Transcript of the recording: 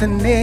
Destiny.